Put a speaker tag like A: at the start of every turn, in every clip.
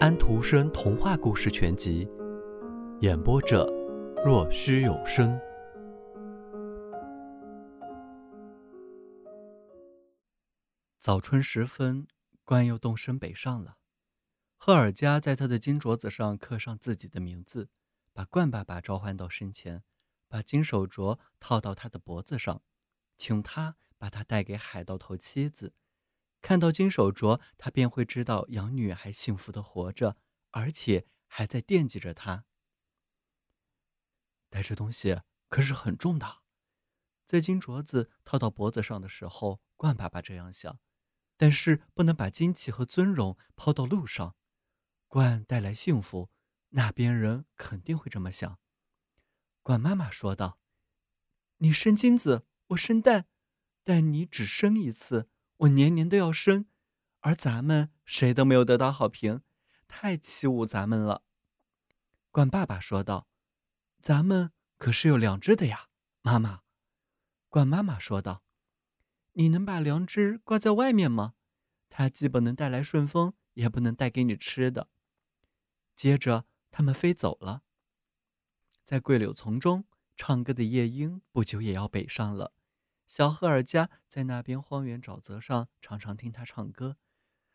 A: 安徒生童话故事全集》，演播者：若虚有声。早春时分，冠又动身北上了。赫尔加在他的金镯子上刻上自己的名字，把冠爸爸召唤到身前，把金手镯套到他的脖子上，请他把它带给海盗头妻子。看到金手镯，他便会知道养女还幸福的活着，而且还在惦记着他。带这东西可是很重的，在金镯子套到脖子上的时候，冠爸爸这样想。但是不能把金器和尊荣抛到路上，冠带来幸福，那边人肯定会这么想。冠妈妈说道：“你生金子，我生蛋，但你只生一次。”我年年都要生，而咱们谁都没有得到好评，太欺侮咱们了。冠爸爸说道：“咱们可是有良知的呀，妈妈。”冠妈妈说道：“你能把良知挂在外面吗？它既不能带来顺风，也不能带给你吃的。”接着，他们飞走了。在桂柳丛中唱歌的夜莺，不久也要北上了。小赫尔加在那边荒原沼泽上常常听他唱歌，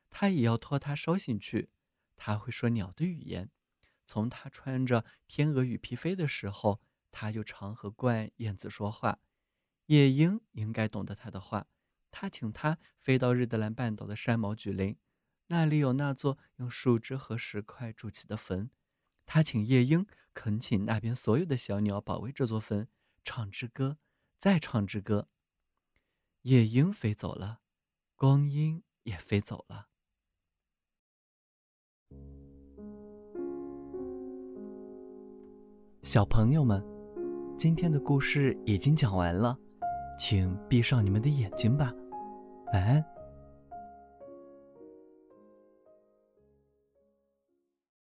A: 他也要托他捎信去。他会说鸟的语言，从他穿着天鹅羽皮飞的时候，他就常和鹳燕子说话。夜莺应该懂得他的话。他请他飞到日德兰半岛的山毛榉林，那里有那座用树枝和石块筑起的坟。他请夜莺恳请那边所有的小鸟保卫这座坟，唱支歌，再唱支歌。夜莺飞走了，光阴也飞走了。小朋友们，今天的故事已经讲完了，请闭上你们的眼睛吧，晚安。